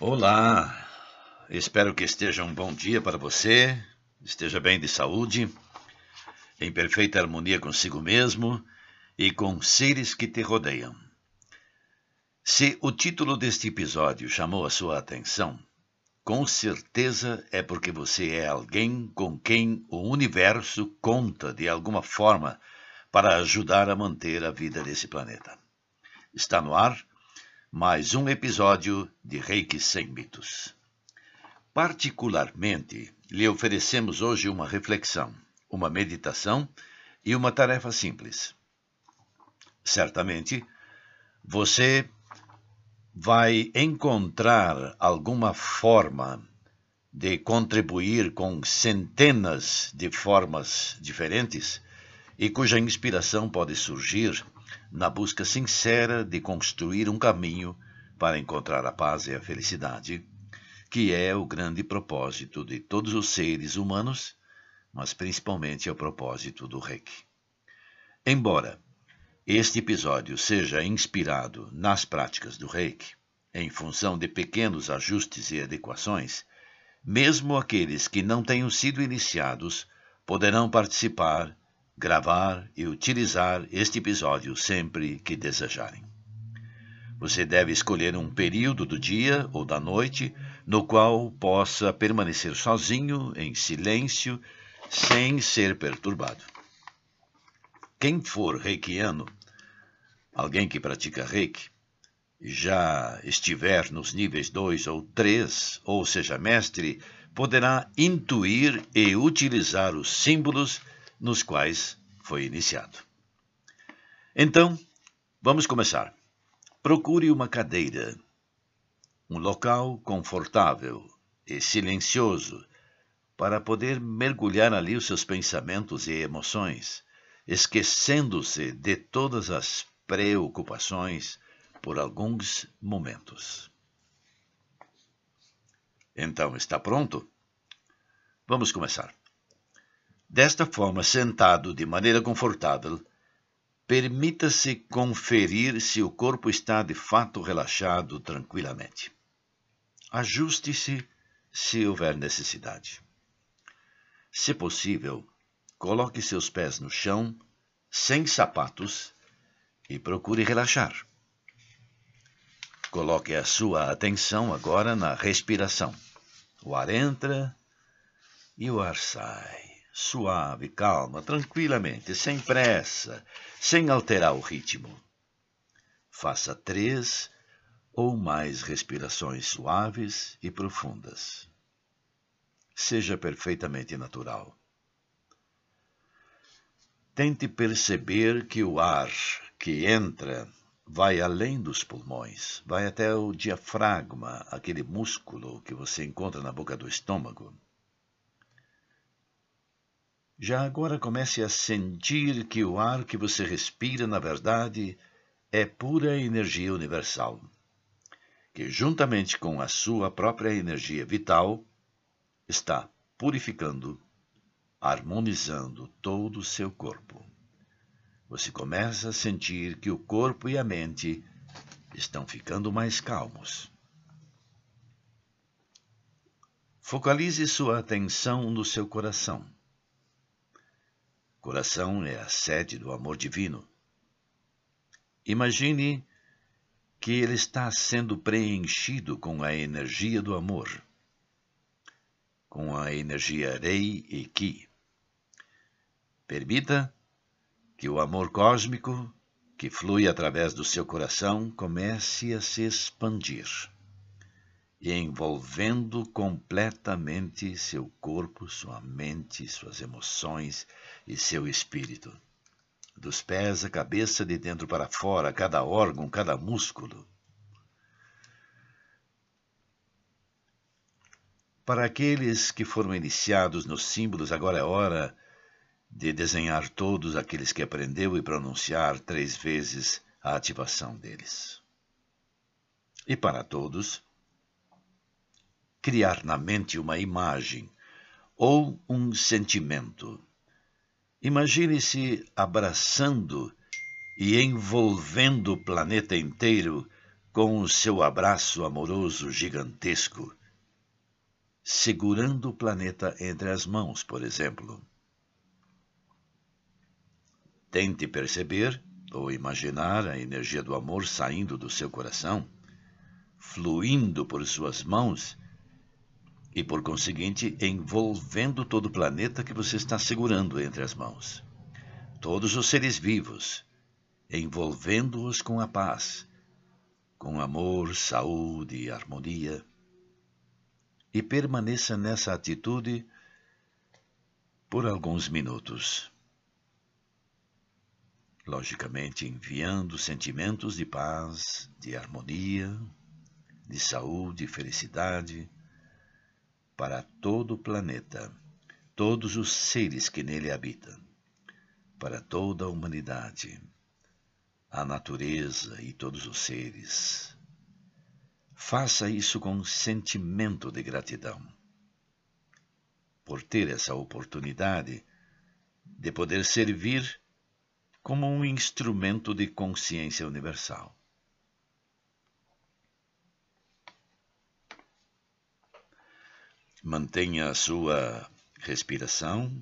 Olá, espero que esteja um bom dia para você, esteja bem de saúde, em perfeita harmonia consigo mesmo e com seres que te rodeiam. Se o título deste episódio chamou a sua atenção, com certeza é porque você é alguém com quem o universo conta de alguma forma para ajudar a manter a vida desse planeta. Está no ar mais um episódio de Reiki Sem Mitos. Particularmente, lhe oferecemos hoje uma reflexão, uma meditação e uma tarefa simples. Certamente, você vai encontrar alguma forma de contribuir com centenas de formas diferentes e cuja inspiração pode surgir na busca sincera de construir um caminho para encontrar a paz e a felicidade, que é o grande propósito de todos os seres humanos, mas principalmente é o propósito do Reiki. Embora este episódio seja inspirado nas práticas do Reiki, em função de pequenos ajustes e adequações, mesmo aqueles que não tenham sido iniciados poderão participar gravar e utilizar este episódio sempre que desejarem. Você deve escolher um período do dia ou da noite no qual possa permanecer sozinho, em silêncio, sem ser perturbado. Quem for reikiano, alguém que pratica reiki, já estiver nos níveis 2 ou 3, ou seja, mestre, poderá intuir e utilizar os símbolos nos quais foi iniciado. Então, vamos começar. Procure uma cadeira, um local confortável e silencioso para poder mergulhar ali os seus pensamentos e emoções, esquecendo-se de todas as preocupações por alguns momentos. Então, está pronto? Vamos começar. Desta forma, sentado de maneira confortável, permita-se conferir se o corpo está de fato relaxado tranquilamente. Ajuste-se se houver necessidade. Se possível, coloque seus pés no chão, sem sapatos, e procure relaxar. Coloque a sua atenção agora na respiração. O ar entra e o ar sai suave, calma, tranquilamente, sem pressa, sem alterar o ritmo. Faça três ou mais respirações suaves e profundas. Seja perfeitamente natural. Tente perceber que o ar que entra vai além dos pulmões, vai até o diafragma, aquele músculo que você encontra na boca do estômago. Já agora comece a sentir que o ar que você respira, na verdade, é pura energia universal, que juntamente com a sua própria energia vital está purificando, harmonizando todo o seu corpo. Você começa a sentir que o corpo e a mente estão ficando mais calmos. Focalize sua atenção no seu coração Coração é a sede do amor divino. Imagine que ele está sendo preenchido com a energia do amor, com a energia Rei e Ki. Permita que o amor cósmico que flui através do seu coração comece a se expandir e envolvendo completamente seu corpo, sua mente, suas emoções e seu espírito. dos pés à cabeça, de dentro para fora, cada órgão, cada músculo. Para aqueles que foram iniciados nos símbolos, agora é hora de desenhar todos aqueles que aprendeu e pronunciar três vezes a ativação deles. E para todos, criar na mente uma imagem ou um sentimento. Imagine-se abraçando e envolvendo o planeta inteiro com o seu abraço amoroso gigantesco, segurando o planeta entre as mãos, por exemplo. Tente perceber ou imaginar a energia do amor saindo do seu coração, fluindo por suas mãos e, por conseguinte, envolvendo todo o planeta que você está segurando entre as mãos. Todos os seres vivos, envolvendo-os com a paz, com amor, saúde e harmonia. E permaneça nessa atitude por alguns minutos. Logicamente, enviando sentimentos de paz, de harmonia, de saúde e felicidade para todo o planeta, todos os seres que nele habitam, para toda a humanidade, a natureza e todos os seres. Faça isso com um sentimento de gratidão por ter essa oportunidade de poder servir como um instrumento de consciência universal. Mantenha a sua respiração.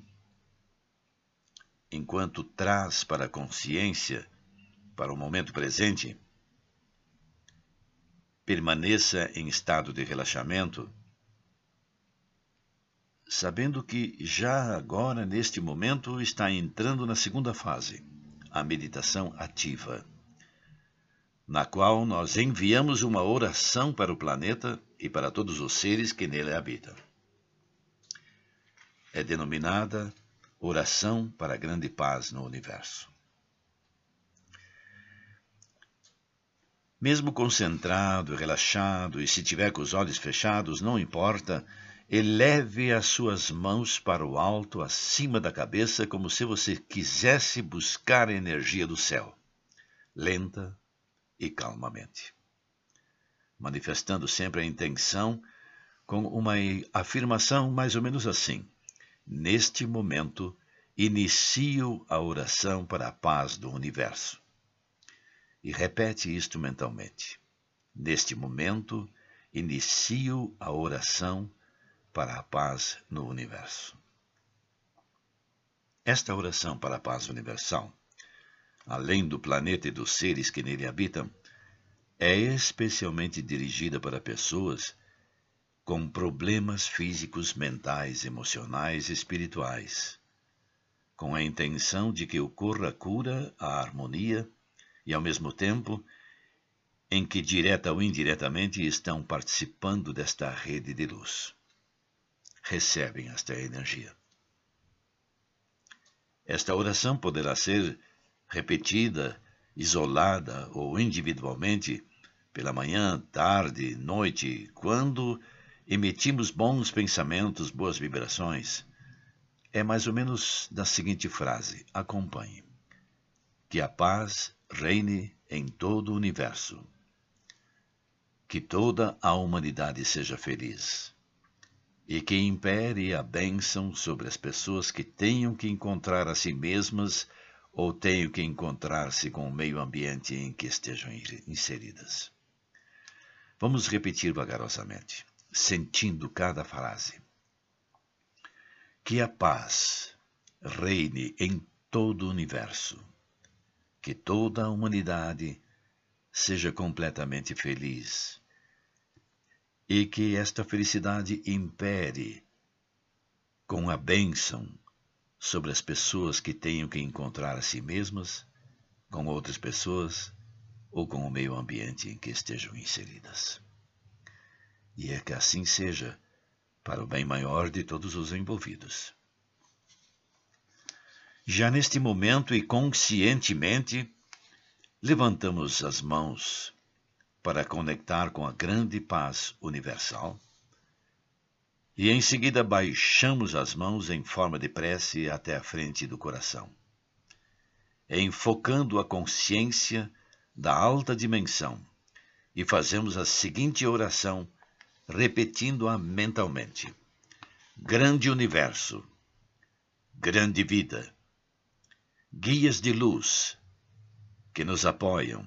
Enquanto traz para a consciência, para o momento presente, permaneça em estado de relaxamento, sabendo que já agora, neste momento, está entrando na segunda fase, a meditação ativa, na qual nós enviamos uma oração para o planeta e para todos os seres que nele habitam é denominada Oração para a Grande Paz no Universo. Mesmo concentrado, relaxado e se tiver com os olhos fechados, não importa, eleve as suas mãos para o alto, acima da cabeça, como se você quisesse buscar a energia do céu, lenta e calmamente. Manifestando sempre a intenção com uma afirmação mais ou menos assim: Neste momento, inicio a oração para a paz do universo. E repete isto mentalmente. Neste momento, inicio a oração para a paz no universo. Esta oração para a paz universal, além do planeta e dos seres que nele habitam, é especialmente dirigida para pessoas com problemas físicos, mentais, emocionais e espirituais, com a intenção de que ocorra a cura, a harmonia e, ao mesmo tempo, em que direta ou indiretamente estão participando desta rede de luz. Recebem esta energia. Esta oração poderá ser repetida, isolada ou individualmente, pela manhã, tarde, noite, quando emitimos bons pensamentos, boas vibrações, é mais ou menos da seguinte frase: acompanhe. Que a paz reine em todo o universo. Que toda a humanidade seja feliz. E que impere a bênção sobre as pessoas que tenham que encontrar a si mesmas ou tenham que encontrar-se com o meio ambiente em que estejam inseridas. Vamos repetir vagarosamente sentindo cada frase. Que a paz reine em todo o universo, que toda a humanidade seja completamente feliz e que esta felicidade impere com a bênção sobre as pessoas que tenham que encontrar a si mesmas, com outras pessoas ou com o meio ambiente em que estejam inseridas. E é que assim seja, para o bem maior de todos os envolvidos. Já neste momento e conscientemente, levantamos as mãos para conectar com a grande paz universal e em seguida baixamos as mãos em forma de prece até a frente do coração, enfocando a consciência da alta dimensão e fazemos a seguinte oração, repetindo-a mentalmente: Grande universo, grande vida, guias de luz que nos apoiam,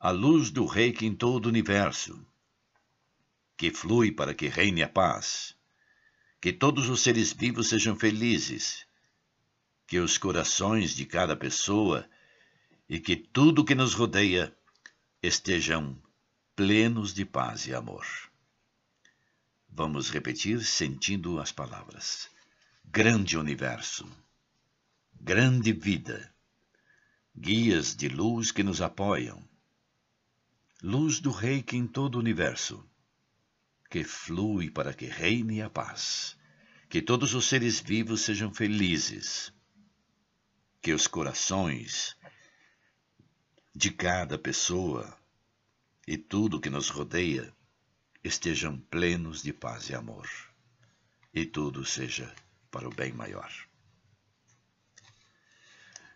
a luz do Reiki em todo o universo, que flui para que reine a paz, que todos os seres vivos sejam felizes, que os corações de cada pessoa e que tudo que nos rodeia estejam plenos de paz e amor. Vamos repetir sentindo as palavras. Grande universo, grande vida, guias de luz que nos apoiam, luz do reiki em todo o universo, que flui para que reine a paz, que todos os seres vivos sejam felizes, que os corações de cada pessoa e tudo que nos rodeia estejam plenos de paz e amor, e tudo seja para o bem maior.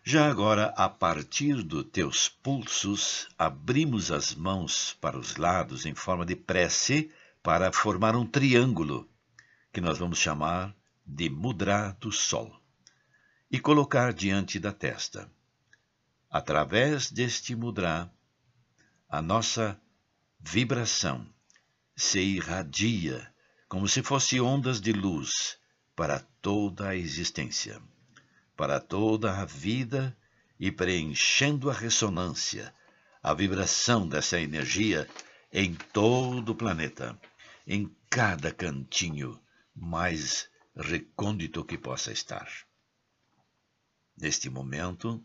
Já agora, a partir dos teus pulsos, abrimos as mãos para os lados em forma de prece para formar um triângulo, que nós vamos chamar de mudra do sol, e colocar diante da testa. Através deste mudra, a nossa vibração se irradia como se fosse ondas de luz para toda a existência, para toda a vida e preenchendo a ressonância, a vibração dessa energia em todo o planeta, em cada cantinho mais recôndito que possa estar. Neste momento,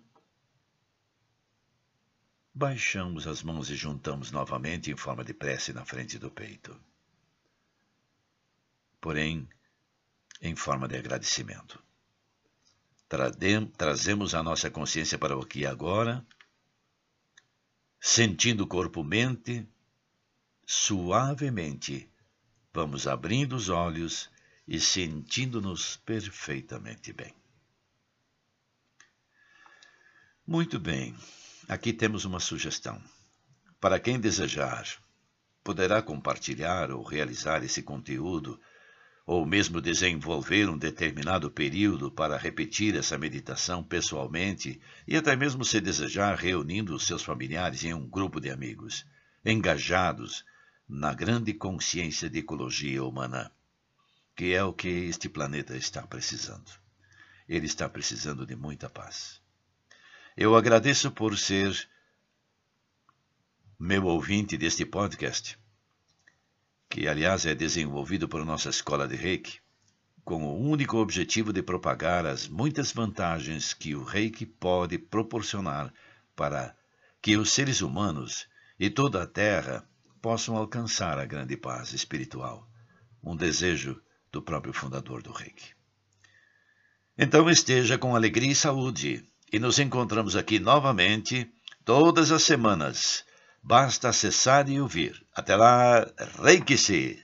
baixamos as mãos e juntamos novamente em forma de prece na frente do peito. Porém, em forma de agradecimento. Trazemos a nossa consciência para o aqui agora, sentindo corpo-mente, suavemente, vamos abrindo os olhos e sentindo-nos perfeitamente bem. Muito bem. Aqui temos uma sugestão. Para quem desejar, poderá compartilhar ou realizar esse conteúdo, ou mesmo desenvolver um determinado período para repetir essa meditação pessoalmente e até mesmo se desejar reunindo os seus familiares em um grupo de amigos, engajados na grande consciência de ecologia humana, que é o que este planeta está precisando. Ele está precisando de muita paz. Eu agradeço por ser meu ouvinte deste podcast, que aliás é desenvolvido por nossa escola de Reiki, com o único objetivo de propagar as muitas vantagens que o Reiki pode proporcionar para que os seres humanos e toda a Terra possam alcançar a grande paz espiritual, um desejo do próprio fundador do Reiki. Então esteja com alegria e saúde e nos encontramos aqui novamente todas as semanas. Basta acessar e ouvir. Até lá, reiki-se!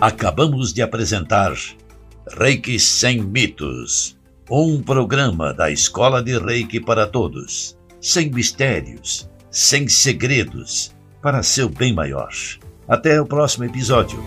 Acabamos de apresentar Reiki Sem Mitos um programa da Escola de Reiki para todos, sem mistérios, sem segredos, para seu bem maior. Até o próximo episódio.